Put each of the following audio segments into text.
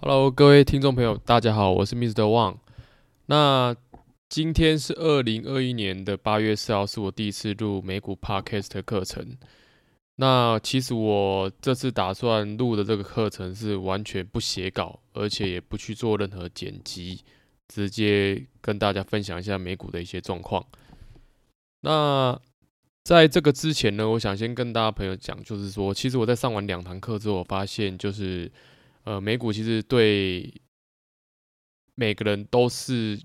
Hello，各位听众朋友，大家好，我是 Mr. Wang。那今天是二零二一年的八月四号，是我第一次录美股 Podcast 课程。那其实我这次打算录的这个课程是完全不写稿，而且也不去做任何剪辑，直接跟大家分享一下美股的一些状况。那在这个之前呢，我想先跟大家朋友讲，就是说，其实我在上完两堂课之后，我发现就是。呃，美股其实对每个人都是，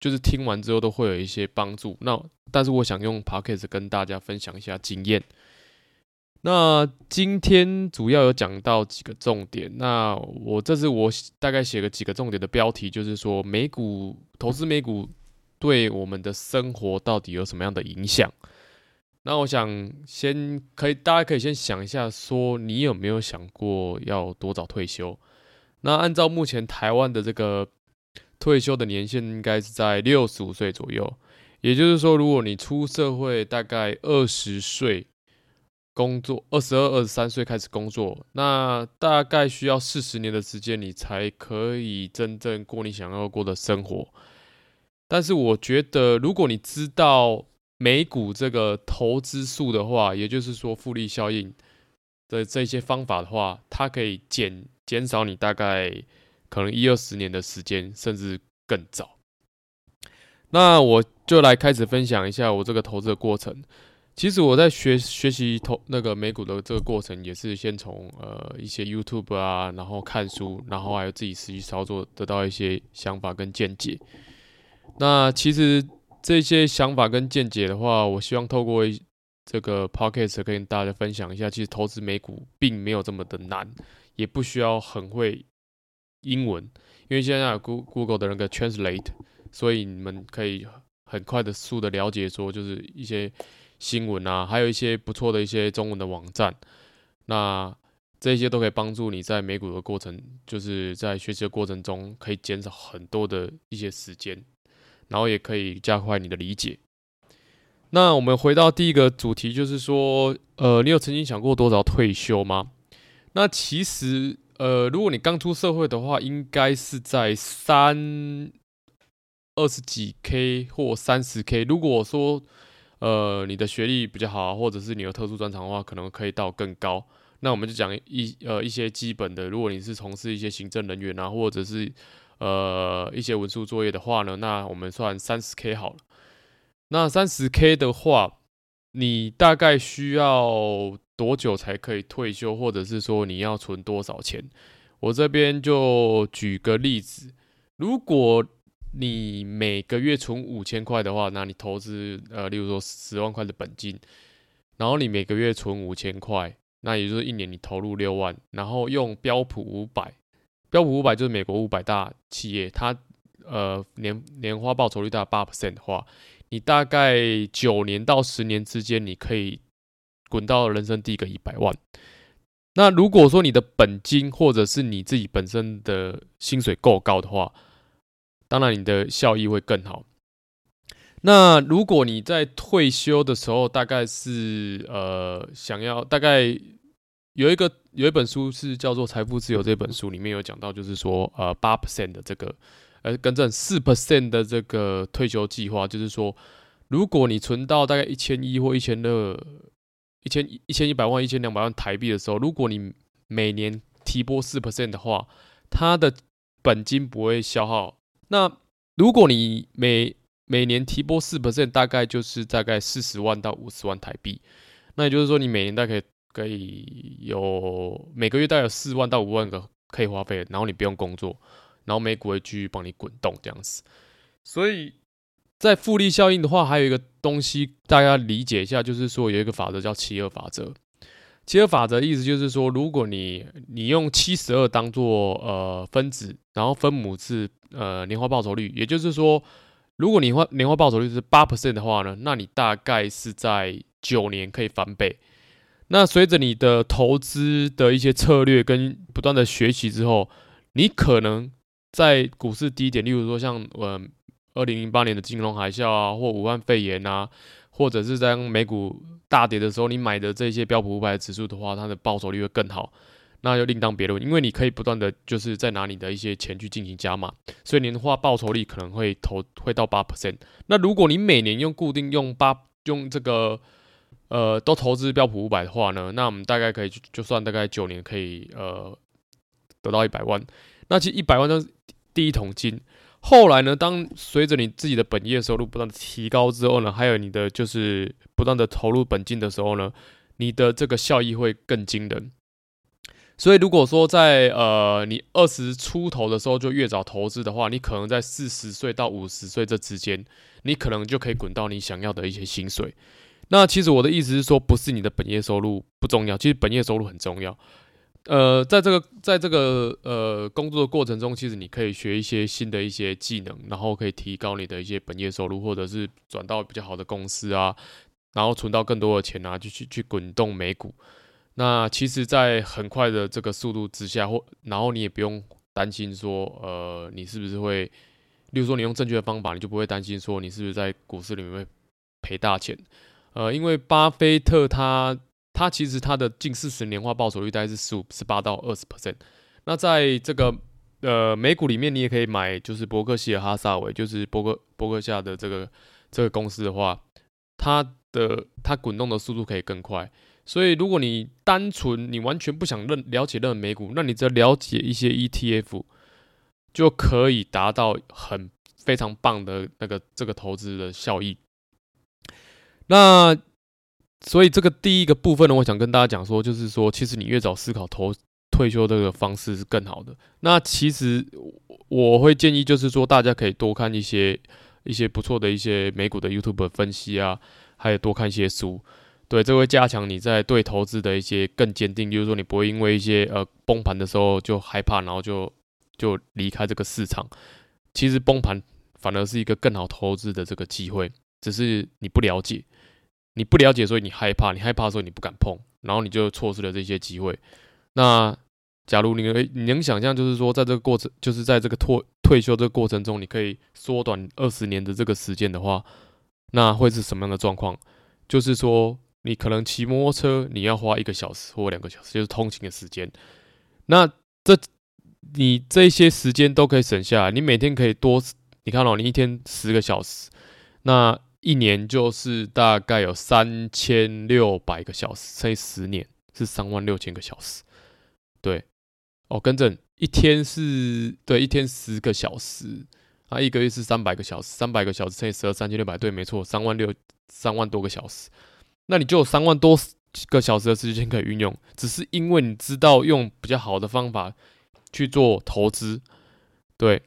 就是听完之后都会有一些帮助。那但是我想用 Podcast 跟大家分享一下经验。那今天主要有讲到几个重点。那我这次我大概写个几个重点的标题，就是说美股投资美股对我们的生活到底有什么样的影响？那我想先可以，大家可以先想一下，说你有没有想过要多早退休？那按照目前台湾的这个退休的年限，应该是在六十五岁左右。也就是说，如果你出社会大概二十岁工作，二十二、二十三岁开始工作，那大概需要四十年的时间，你才可以真正过你想要过的生活。但是我觉得，如果你知道，美股这个投资术的话，也就是说复利效应的这些方法的话，它可以减减少你大概可能一二十年的时间，甚至更早。那我就来开始分享一下我这个投资的过程。其实我在学学习投那个美股的这个过程，也是先从呃一些 YouTube 啊，然后看书，然后还有自己实际操作，得到一些想法跟见解。那其实。这些想法跟见解的话，我希望透过这个 podcast 跟大家分享一下。其实投资美股并没有这么的难，也不需要很会英文，因为现在有 Google 的那个 Translate，所以你们可以很快的速的了解说，就是一些新闻啊，还有一些不错的一些中文的网站。那这些都可以帮助你在美股的过程，就是在学习的过程中，可以减少很多的一些时间。然后也可以加快你的理解。那我们回到第一个主题，就是说，呃，你有曾经想过多早退休吗？那其实，呃，如果你刚出社会的话，应该是在三二十几 K 或三十 K。如果说，呃，你的学历比较好，或者是你有特殊专长的话，可能可以到更高。那我们就讲一呃一些基本的，如果你是从事一些行政人员啊，或者是呃，一些文书作业的话呢，那我们算三十 K 好了。那三十 K 的话，你大概需要多久才可以退休，或者是说你要存多少钱？我这边就举个例子，如果你每个月存五千块的话，那你投资呃，例如说十万块的本金，然后你每个月存五千块，那也就是一年你投入六万，然后用标普五百。标普五百就是美国五百大企业，它呃年年化报酬率大概八 percent 的话，你大概九年到十年之间，你可以滚到人生第一个一百万。那如果说你的本金或者是你自己本身的薪水够高的话，当然你的效益会更好。那如果你在退休的时候，大概是呃想要大概。有一个有一本书是叫做《财富自由》这本书里面有讲到，就是说呃八 percent 的这个呃更正四 percent 的这个退休计划，就是说如果你存到大概一千一或一千二一千一千一百万一千两百万台币的时候，如果你每年提拨四 percent 的话，它的本金不会消耗。那如果你每每年提拨四 percent，大概就是大概四十万到五十万台币。那也就是说，你每年大概可以。有每个月大概有四万到五万个可以花费，然后你不用工作，然后美股会继续帮你滚动这样子。所以在复利效应的话，还有一个东西大家理解一下，就是说有一个法则叫七二法则。七二法则的意思就是说，如果你你用七十二当做呃分子，然后分母是呃年化报酬率，也就是说，如果你花年化报酬率是八 percent 的话呢，那你大概是在九年可以翻倍。那随着你的投资的一些策略跟不断的学习之后，你可能在股市低点，例如说像呃二零零八年的金融海啸啊，或武汉肺炎啊，或者是在美股大跌的时候，你买的这些标普五百指数的话，它的报酬率会更好。那就另当别论。因为你可以不断的就是在拿你的一些钱去进行加码，所以年化报酬率可能会投会到八 percent。那如果你每年用固定用八用这个呃都投资标普五百的话呢，那我们大概可以就算大概九年可以呃得到一百万。那其实一百万都是第一桶金。后来呢，当随着你自己的本业收入不断的提高之后呢，还有你的就是不断的投入本金的时候呢，你的这个效益会更惊人。所以如果说在呃你二十出头的时候就越早投资的话，你可能在四十岁到五十岁这之间，你可能就可以滚到你想要的一些薪水。那其实我的意思是说，不是你的本业收入不重要，其实本业收入很重要。呃，在这个在这个呃工作的过程中，其实你可以学一些新的一些技能，然后可以提高你的一些本业收入，或者是转到比较好的公司啊，然后存到更多的钱啊，就去去滚动美股。那其实，在很快的这个速度之下，或然后你也不用担心说，呃，你是不是会，例如说你用正确的方法，你就不会担心说你是不是在股市里面会赔大钱。呃，因为巴菲特他。他其实他的近四十年化报酬率大概是十五、十八到二十 percent。那在这个呃美股里面，你也可以买，就是伯克希尔哈撒韦，就是伯克伯克夏的这个这个公司的话，它的它滚动的速度可以更快。所以如果你单纯你完全不想认了解任何美股，那你只要了解一些 ETF，就可以达到很非常棒的那个这个投资的效益。那所以这个第一个部分呢，我想跟大家讲说，就是说，其实你越早思考投退休这个方式是更好的。那其实我会建议，就是说，大家可以多看一些一些不错的一些美股的 YouTube 分析啊，还有多看一些书，对，这会加强你在对投资的一些更坚定。就是说，你不会因为一些呃崩盘的时候就害怕，然后就就离开这个市场。其实崩盘反而是一个更好投资的这个机会，只是你不了解。你不了解，所以你害怕，你害怕，所以你不敢碰，然后你就错失了这些机会。那假如你能你能想象，就是说，在这个过程，就是在这个退退休这个过程中，你可以缩短二十年的这个时间的话，那会是什么样的状况？就是说，你可能骑摩托车，你要花一个小时或两个小时，就是通勤的时间。那这你这些时间都可以省下来，你每天可以多，你看哦，你一天十个小时，那。一年就是大概有三千六百个小时，乘以十年是三万六千个小时。对，哦，更正，一天是对，一天十个小时啊，一个月是三百个小时，三百个小时乘以十二，三千六百，对，没错，三万六，三万多个小时。那你就有三万多个小时的时间可以运用，只是因为你知道用比较好的方法去做投资。对，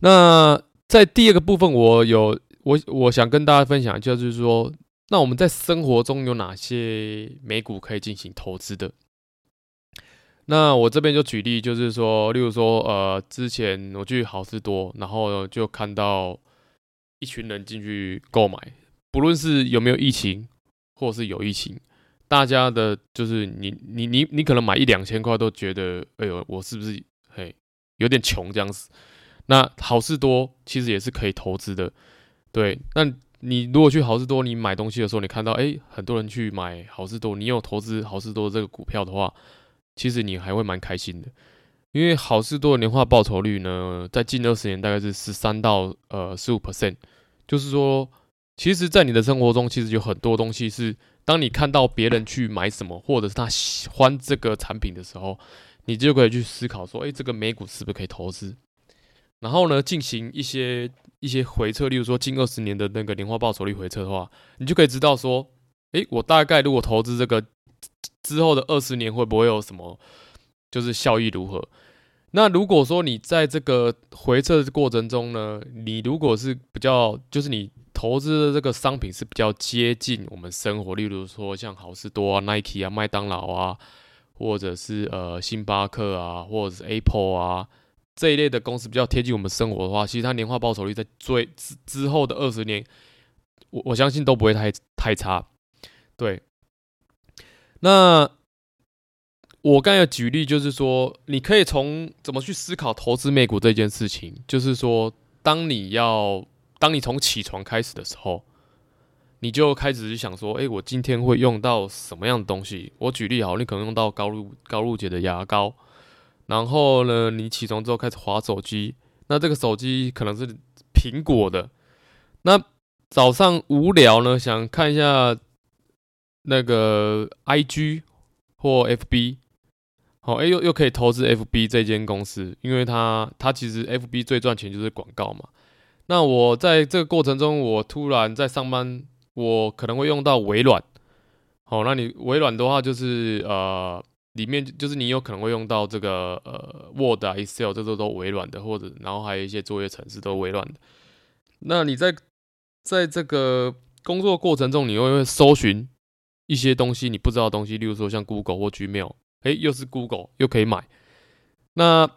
那在第二个部分，我有。我我想跟大家分享，就是说，那我们在生活中有哪些美股可以进行投资的？那我这边就举例，就是说，例如说，呃，之前我去好事多，然后就看到一群人进去购买，不论是有没有疫情，或是有疫情，大家的，就是你你你你可能买一两千块都觉得，哎呦，我是不是嘿有点穷这样子？那好事多其实也是可以投资的。对，那你如果去好事多，你买东西的时候，你看到哎，很多人去买好事多，你有投资好事多这个股票的话，其实你还会蛮开心的，因为好事多的年化报酬率呢，在近二十年大概是十三到呃十五 percent，就是说，其实，在你的生活中，其实有很多东西是，当你看到别人去买什么，或者是他喜欢这个产品的时候，你就可以去思考说，哎，这个美股是不是可以投资？然后呢，进行一些一些回测，例如说近二十年的那个年化报酬率回测的话，你就可以知道说，诶，我大概如果投资这个之后的二十年会不会有什么，就是效益如何？那如果说你在这个回测的过程中呢，你如果是比较，就是你投资的这个商品是比较接近我们生活，例如说像好市多啊、Nike 啊、麦当劳啊，或者是呃星巴克啊，或者是 Apple 啊。这一类的公司比较贴近我们生活的话，其实它年化报酬率在最之之后的二十年，我我相信都不会太太差。对，那我刚才举例，就是说你可以从怎么去思考投资美股这件事情，就是说，当你要当你从起床开始的时候，你就开始想说，哎，我今天会用到什么样的东西？我举例好，你可能用到高露高露洁的牙膏，然后呢，你起床之后开始滑手机，那这个手机可能是苹果的。那早上无聊呢，想看一下那个 IG 或 FB，好，哎，又又可以投资 FB 这间公司，因为它它其实 FB 最赚钱就是广告嘛。那我在这个过程中，我突然在上班，我可能会用到微软。好，那你微软的话，就是呃，里面就是你有可能会用到这个呃 Word 啊、Excel，这都都微软的，或者然后还有一些作业程式都微软的。那你在在这个工作过程中，你会会搜寻一些东西你不知道的东西，例如说像 Google 或 Gmail，诶，又是 Google，又可以买。那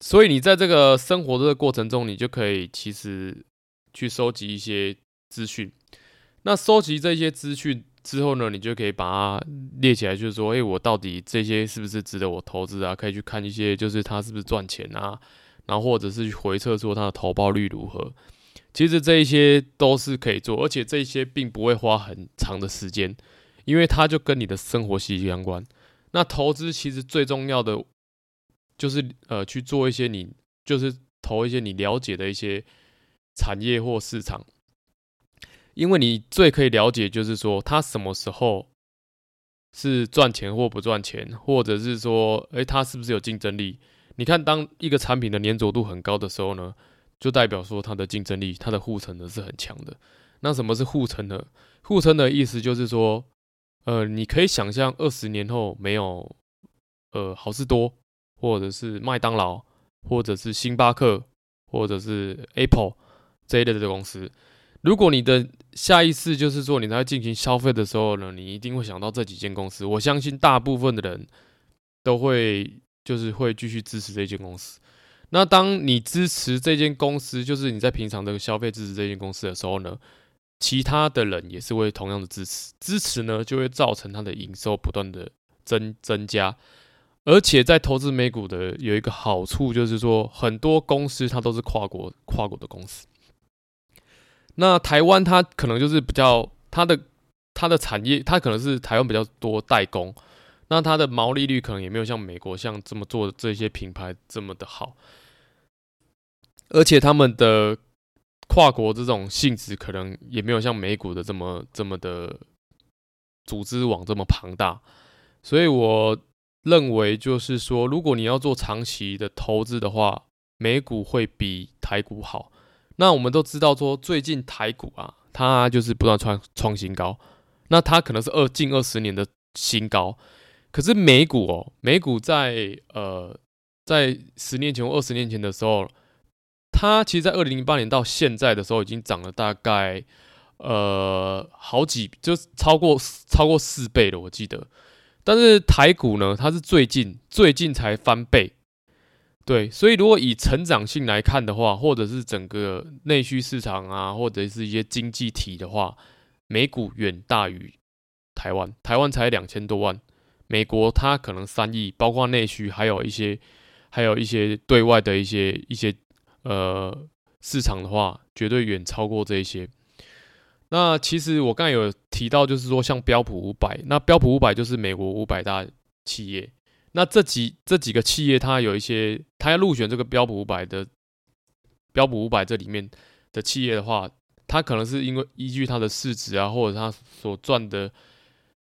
所以你在这个生活的过程中，你就可以其实去收集一些资讯。那收集这些资讯之后呢，你就可以把它列起来，就是说，诶，我到底这些是不是值得我投资啊？可以去看一些，就是它是不是赚钱啊？然后或者是去回测说它的投报率如何。其实这一些都是可以做，而且这些并不会花很长的时间，因为它就跟你的生活息息相关。那投资其实最重要的。就是呃去做一些你就是投一些你了解的一些产业或市场，因为你最可以了解就是说它什么时候是赚钱或不赚钱，或者是说诶它是不是有竞争力？你看当一个产品的粘着度很高的时候呢，就代表说它的竞争力、它的护城河是很强的。那什么是护城河？护城河的意思就是说，呃，你可以想象二十年后没有呃好市多。或者是麦当劳，或者是星巴克，或者是 Apple 这一类的公司。如果你的下意识就是说你在进行消费的时候呢，你一定会想到这几间公司。我相信大部分的人都会就是会继续支持这间公司。那当你支持这间公司，就是你在平常的消费支持这间公司的时候呢，其他的人也是会同样的支持。支持呢，就会造成它的营收不断的增增加。而且在投资美股的有一个好处，就是说很多公司它都是跨国跨国的公司。那台湾它可能就是比较它的它的产业，它可能是台湾比较多代工，那它的毛利率可能也没有像美国像这么做的这些品牌这么的好。而且他们的跨国这种性质可能也没有像美股的这么这么的组织网这么庞大，所以我。认为就是说，如果你要做长期的投资的话，美股会比台股好。那我们都知道说，最近台股啊，它就是不断创创新高，那它可能是二近二十年的新高。可是美股哦，美股在呃在十年前或二十年前的时候，它其实，在二零零八年到现在的时候，已经涨了大概呃好几，就是超过超过四倍了，我记得。但是台股呢，它是最近最近才翻倍，对，所以如果以成长性来看的话，或者是整个内需市场啊，或者是一些经济体的话，美股远大于台湾，台湾才两千多万，美国它可能三亿，包括内需，还有一些还有一些对外的一些一些呃市场的话，绝对远超过这一些。那其实我刚才有提到，就是说像标普五百，那标普五百就是美国五百大企业。那这几这几个企业，它有一些，它要入选这个标普五百的标普五百这里面的企业的话，它可能是因为依据它的市值啊，或者它所赚的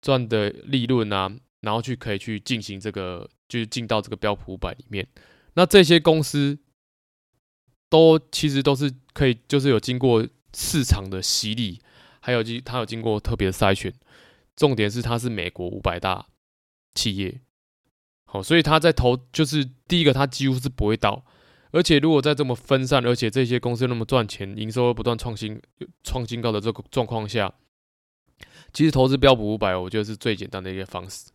赚的利润啊，然后去可以去进行这个，就是进到这个标普五百里面。那这些公司都其实都是可以，就是有经过。市场的洗礼，还有经它有经过特别的筛选，重点是它是美国五百大企业，好，所以它在投就是第一个，它几乎是不会倒，而且如果在这么分散，而且这些公司那么赚钱，营收又不断创新创新高的这个状况下，其实投资标普五百，我觉得是最简单的一个方式。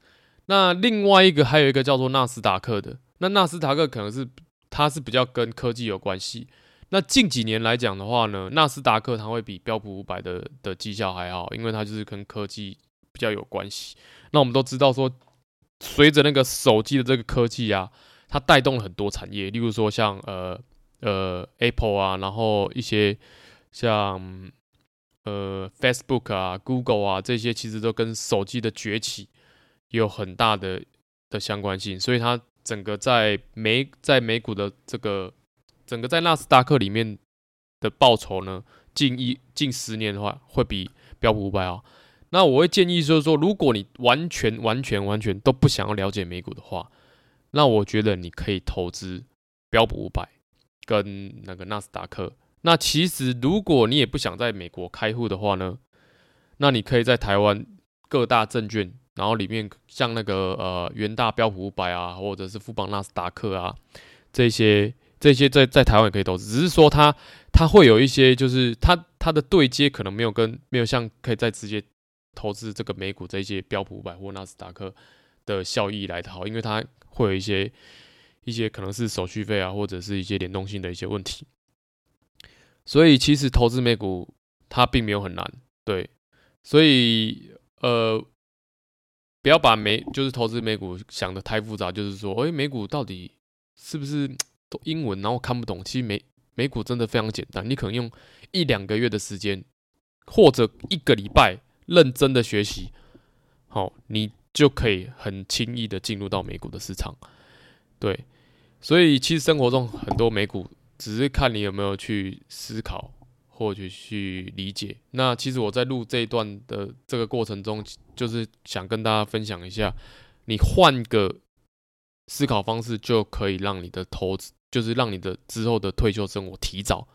那另外一个还有一个叫做纳斯达克的，那纳斯达克可能是它是比较跟科技有关系。那近几年来讲的话呢，纳斯达克它会比标普五百的的绩效还好，因为它就是跟科技比较有关系。那我们都知道说，随着那个手机的这个科技啊，它带动了很多产业，例如说像呃呃 Apple 啊，然后一些像呃，Facebook 啊、Google 啊这些，其实都跟手机的崛起有很大的的相关性，所以它整个在美在美股的这个整个在纳斯达克里面的报酬呢，近一近十年的话，会比标普五百啊。那我会建议就是说，如果你完全完全完全都不想要了解美股的话，那我觉得你可以投资标普五百跟那个纳斯达克。那其实如果你也不想在美国开户的话呢，那你可以在台湾各大证券，然后里面像那个呃元大标普五百啊，或者是富邦纳斯达克啊，这些这些在在台湾也可以投资，只是说它它会有一些就是它它的对接可能没有跟没有像可以再直接。投资这个美股这些标普五百或纳斯达克的效益来的好，因为它会有一些一些可能是手续费啊，或者是一些联动性的一些问题。所以其实投资美股它并没有很难，对。所以呃，不要把美就是投资美股想的太复杂，就是说，诶，美股到底是不是都 英文，然后看不懂？其实美美股真的非常简单，你可能用一两个月的时间，或者一个礼拜。认真的学习，好，你就可以很轻易的进入到美股的市场。对，所以其实生活中很多美股，只是看你有没有去思考或者去理解。那其实我在录这一段的这个过程中，就是想跟大家分享一下，你换个思考方式，就可以让你的投资，就是让你的之后的退休生活提早。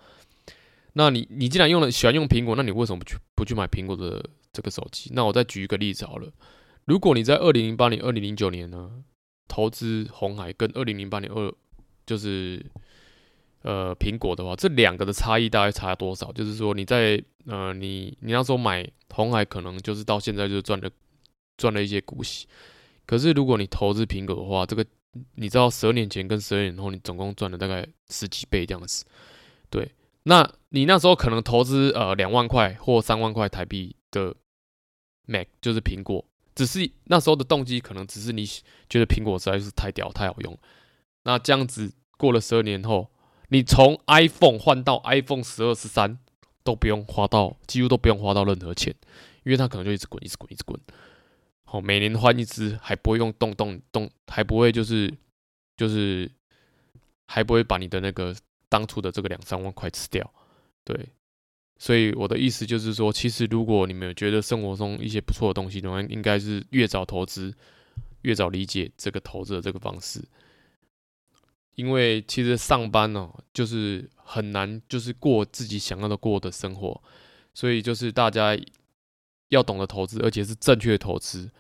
那你你既然用了喜欢用苹果，那你为什么不去不去买苹果的？这个手机，那我再举一个例子好了。如果你在二零零八年、二零零九年呢，投资红海跟二零零八年二就是呃苹果的话，这两个的差异大概差多少？就是说你在呃你你那时候买红海，可能就是到现在就赚了赚了一些股息。可是如果你投资苹果的话，这个你知道十二年前跟十二年后，你总共赚了大概十几倍这样子。对，那你那时候可能投资呃两万块或三万块台币的。Mac 就是苹果，只是那时候的动机可能只是你觉得苹果实在是太屌太好用。那这样子过了十二年后，你从 iPhone 换到 iPhone 十二、十三都不用花到，几乎都不用花到任何钱，因为它可能就一直滚、一直滚、一直滚。好，每年换一支还不会用动动动，还不会就是就是还不会把你的那个当初的这个两三万块吃掉，对。所以我的意思就是说，其实如果你们觉得生活中一些不错的东西的话，应该是越早投资，越早理解这个投资的这个方式。因为其实上班呢，就是很难，就是过自己想要的过的生活。所以就是大家要懂得投资，而且是正确的投资。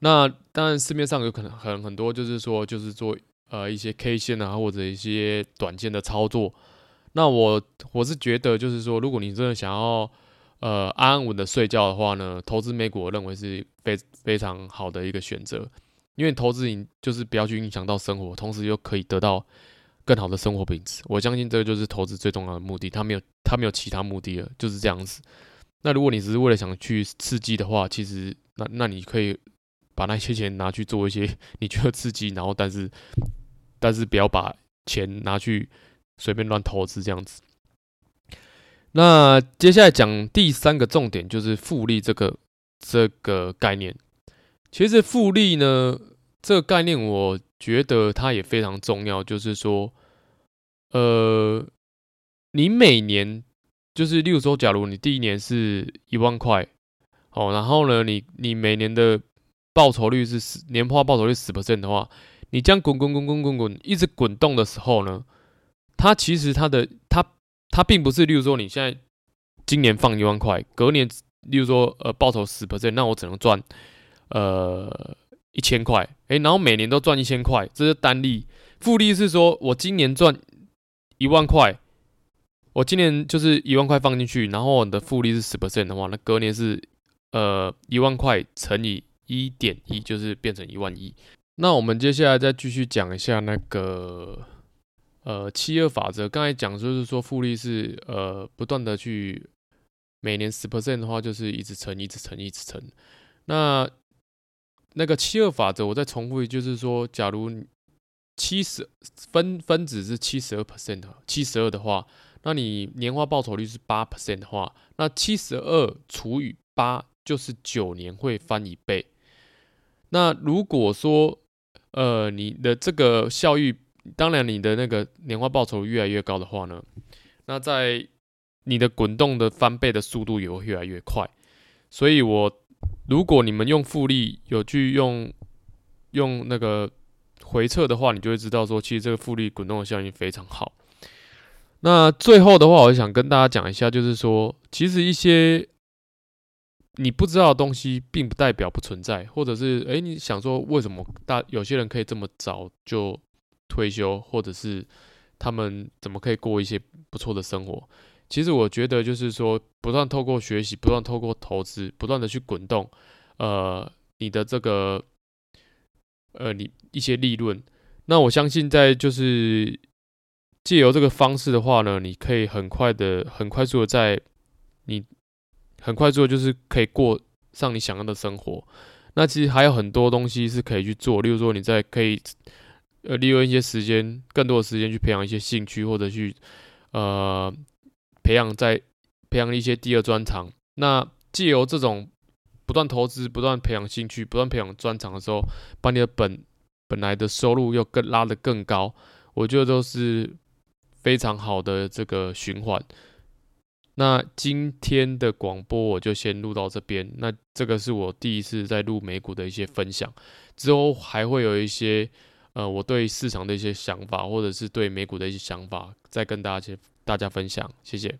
那当然市面上有可能很很多，就是说就是做呃一些 K 线啊，或者一些短线的操作。那我我是觉得，就是说，如果你真的想要，呃，安稳的睡觉的话呢，投资美股我认为是非非常好的一个选择，因为投资你就是不要去影响到生活，同时又可以得到更好的生活品质。我相信这个就是投资最重要的目的，它没有它没有其他目的了，就是这样子。那如果你只是为了想去刺激的话，其实那那你可以把那些钱拿去做一些 你觉得刺激，然后但是但是不要把钱拿去。随便乱投资这样子。那接下来讲第三个重点就是复利这个这个概念。其实复利呢，这个概念我觉得它也非常重要。就是说，呃，你每年就是例如说，假如你第一年是一万块，哦，然后呢，你你每年的报酬率是十年化报酬率十 percent 的话，你这样滚滚滚滚滚滚一直滚动的时候呢？它其实它的它它并不是，例如说你现在今年放一万块，隔年例如说呃报酬十 percent，那我只能赚呃一千块，诶，然后每年都赚一千块，这是单利。复利是说我今年赚一万块，我今年就是一万块放进去，然后我的复利是十 percent 的话，那隔年是呃一万块乘以一点一，就是变成一万一。那我们接下来再继续讲一下那个。呃，七二法则刚才讲就是说复利是呃不断的去每年十 percent 的话，就是一直乘，一直乘，一直乘。那那个七二法则，我再重复一，就是说，假如七十分分子是七十二 percent 七十二的话，那你年化报酬率是八 percent 的话，那七十二除以八就是九年会翻一倍。那如果说，呃，你的这个效益，当然你的那个年化报酬越来越高的话呢，那在你的滚动的翻倍的速度也会越来越快。所以我如果你们用复利有去用用那个回测的话，你就会知道说，其实这个复利滚动的效应非常好。那最后的话，我想跟大家讲一下，就是说，其实一些你不知道的东西，并不代表不存在，或者是，诶，你想说，为什么大有些人可以这么早就退休，或者是他们怎么可以过一些不错的生活？其实我觉得，就是说，不断透过学习，不断透过投资，不断的去滚动，呃，你的这个，呃，你一些利润，那我相信在就是。借由这个方式的话呢，你可以很快的、很快速的在你很快速的，就是可以过上你想要的生活。那其实还有很多东西是可以去做，例如说你在可以呃利用一些时间，更多的时间去培养一些兴趣，或者去呃培养在培养一些第二专长。那借由这种不断投资、不断培养兴趣、不断培养专长的时候，把你的本本来的收入又更拉得更高，我觉得都是。非常好的这个循环。那今天的广播我就先录到这边。那这个是我第一次在录美股的一些分享，之后还会有一些呃我对市场的一些想法，或者是对美股的一些想法，再跟大家大家分享。谢谢。